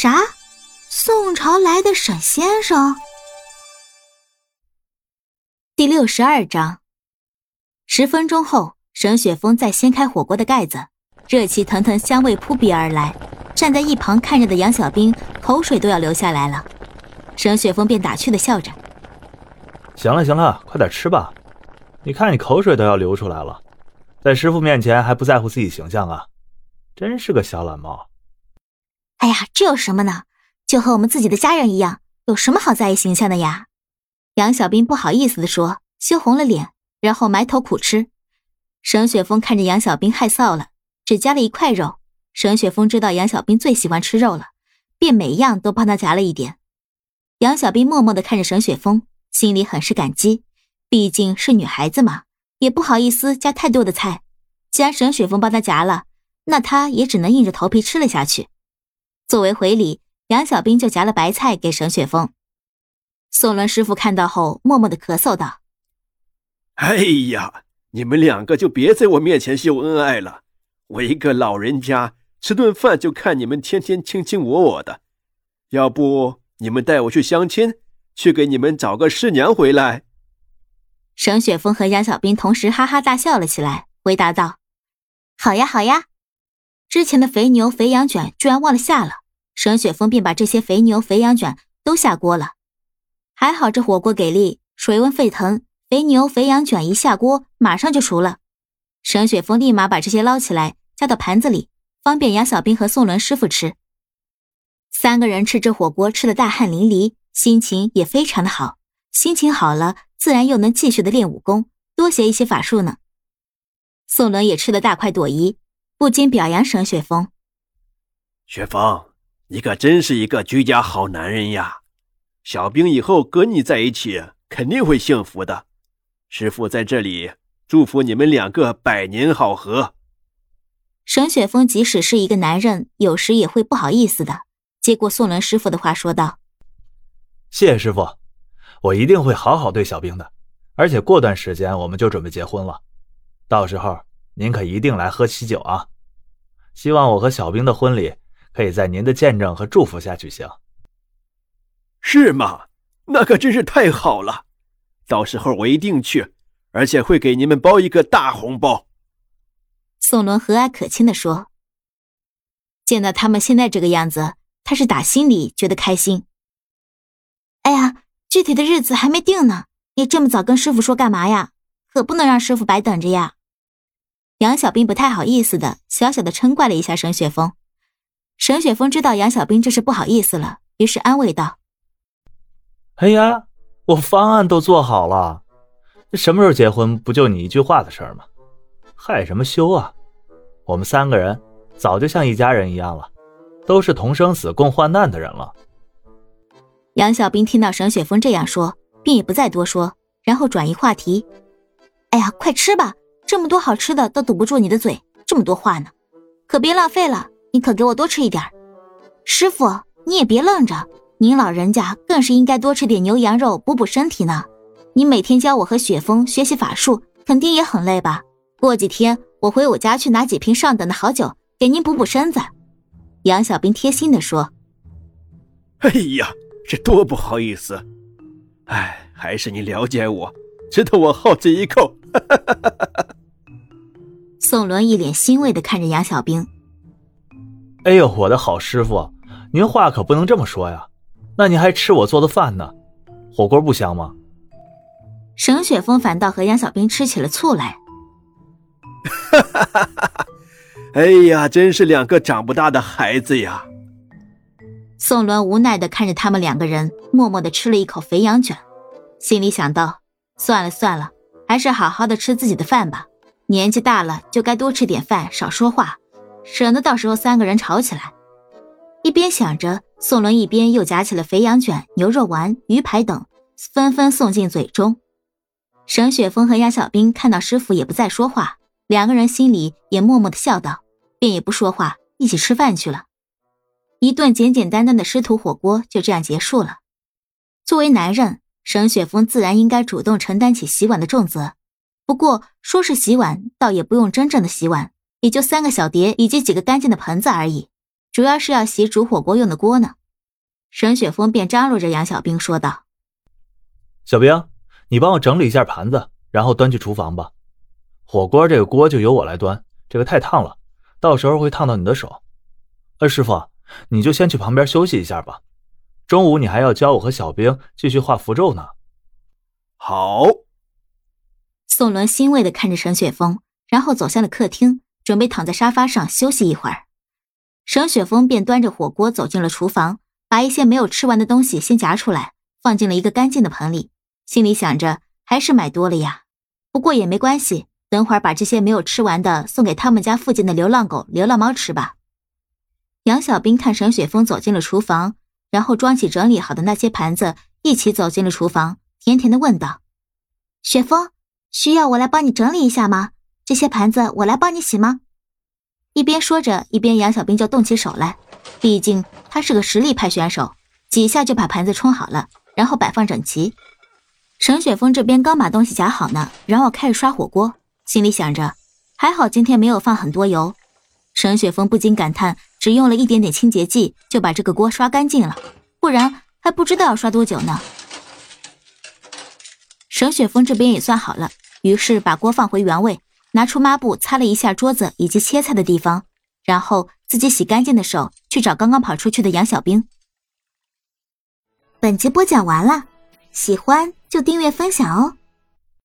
啥？宋朝来的沈先生？第六十二章。十分钟后，沈雪峰再掀开火锅的盖子，热气腾腾，香味扑鼻而来。站在一旁看着的杨小兵口水都要流下来了。沈雪峰便打趣的笑着：“行了行了，快点吃吧。你看你口水都要流出来了，在师傅面前还不在乎自己形象啊，真是个小懒猫。”哎呀，这有什么呢？就和我们自己的家人一样，有什么好在意形象的呀？杨小兵不好意思的说，羞红了脸，然后埋头苦吃。沈雪峰看着杨小兵害臊了，只夹了一块肉。沈雪峰知道杨小兵最喜欢吃肉了，便每样都帮他夹了一点。杨小兵默默的看着沈雪峰，心里很是感激，毕竟是女孩子嘛，也不好意思夹太多的菜。既然沈雪峰帮他夹了，那他也只能硬着头皮吃了下去。作为回礼，杨小兵就夹了白菜给沈雪峰。宋伦师傅看到后，默默的咳嗽道：“哎呀，你们两个就别在我面前秀恩爱了。我一个老人家吃顿饭就看你们天天卿卿我我的，要不……”你们带我去相亲，去给你们找个师娘回来。沈雪峰和杨小兵同时哈哈大笑了起来，回答道：“好呀，好呀。”之前的肥牛、肥羊卷居然忘了下了，沈雪峰便把这些肥牛、肥羊卷都下锅了。还好这火锅给力，水温沸腾，肥牛、肥羊卷一下锅，马上就熟了。沈雪峰立马把这些捞起来，加到盘子里，方便杨小兵和宋伦师傅吃。三个人吃着火锅，吃的大汗淋漓，心情也非常的好。心情好了，自然又能继续的练武功，多学一些法术呢。宋伦也吃了大快朵颐，不禁表扬沈雪峰：“雪峰，你可真是一个居家好男人呀！小兵以后跟你在一起肯定会幸福的。师傅在这里祝福你们两个百年好合。”沈雪峰即使是一个男人，有时也会不好意思的。接过宋伦师傅的话，说道：“谢谢师傅，我一定会好好对小兵的。而且过段时间我们就准备结婚了，到时候您可一定来喝喜酒啊！希望我和小兵的婚礼可以在您的见证和祝福下举行。”是吗？那可真是太好了！到时候我一定去，而且会给你们包一个大红包。”宋伦和蔼可亲的说。见到他们现在这个样子。他是打心里觉得开心。哎呀，具体的日子还没定呢，你这么早跟师傅说干嘛呀？可不能让师傅白等着呀！杨小兵不太好意思的，小小的嗔怪了一下沈雪峰。沈雪峰知道杨小兵这是不好意思了，于是安慰道：“哎呀，我方案都做好了，这什么时候结婚不就你一句话的事儿吗？害什么羞啊？我们三个人早就像一家人一样了。”都是同生死、共患难的人了。杨小兵听到沈雪峰这样说，便也不再多说，然后转移话题：“哎呀，快吃吧，这么多好吃的都堵不住你的嘴，这么多话呢，可别浪费了。你可给我多吃一点。师傅，你也别愣着，您老人家更是应该多吃点牛羊肉，补补身体呢。你每天教我和雪峰学习法术，肯定也很累吧？过几天我回我家去拿几瓶上等的好酒，给您补补身子。”杨小兵贴心的说：“哎呀，这多不好意思！哎，还是你了解我，知道我好这一口。”宋伦一脸欣慰的看着杨小兵：“哎呦，我的好师傅，您话可不能这么说呀！那您还吃我做的饭呢？火锅不香吗？”沈雪峰反倒和杨小兵吃起了醋来。哈哈哈哈哈！哎呀，真是两个长不大的孩子呀！宋伦无奈的看着他们两个人，默默的吃了一口肥羊卷，心里想到：算了算了，还是好好的吃自己的饭吧。年纪大了，就该多吃点饭，少说话，省得到时候三个人吵起来。一边想着，宋伦一边又夹起了肥羊卷、牛肉丸、鱼排等，纷纷送进嘴中。沈雪峰和杨小兵看到师傅也不再说话。两个人心里也默默的笑道，便也不说话，一起吃饭去了。一顿简简单单的师徒火锅就这样结束了。作为男人，沈雪峰自然应该主动承担起洗碗的重责。不过说是洗碗，倒也不用真正的洗碗，也就三个小碟以及几个干净的盆子而已。主要是要洗煮火锅用的锅呢。沈雪峰便张罗着杨小兵说道：“小兵，你帮我整理一下盘子，然后端去厨房吧。火锅这个锅就由我来端，这个太烫了，到时候会烫到你的手。呃，师傅，你就先去旁边休息一下吧。中午你还要教我和小兵继续画符咒呢。”好。宋伦欣慰的看着沈雪峰，然后走向了客厅，准备躺在沙发上休息一会儿。沈雪峰便端着火锅走进了厨房。把一些没有吃完的东西先夹出来，放进了一个干净的盆里，心里想着还是买多了呀。不过也没关系，等会儿把这些没有吃完的送给他们家附近的流浪狗、流浪猫吃吧。杨小兵看沈雪峰走进了厨房，然后装起整理好的那些盘子，一起走进了厨房，甜甜的问道：“雪峰，需要我来帮你整理一下吗？这些盘子我来帮你洗吗？”一边说着，一边杨小兵就动起手来。毕竟他是个实力派选手，几下就把盘子冲好了，然后摆放整齐。沈雪峰这边刚把东西夹好呢，然后开始刷火锅，心里想着还好今天没有放很多油。沈雪峰不禁感叹，只用了一点点清洁剂就把这个锅刷干净了，不然还不知道要刷多久呢。沈雪峰这边也算好了，于是把锅放回原位，拿出抹布擦了一下桌子以及切菜的地方，然后自己洗干净的手。去找刚刚跑出去的杨小兵。本集播讲完了，喜欢就订阅分享哦。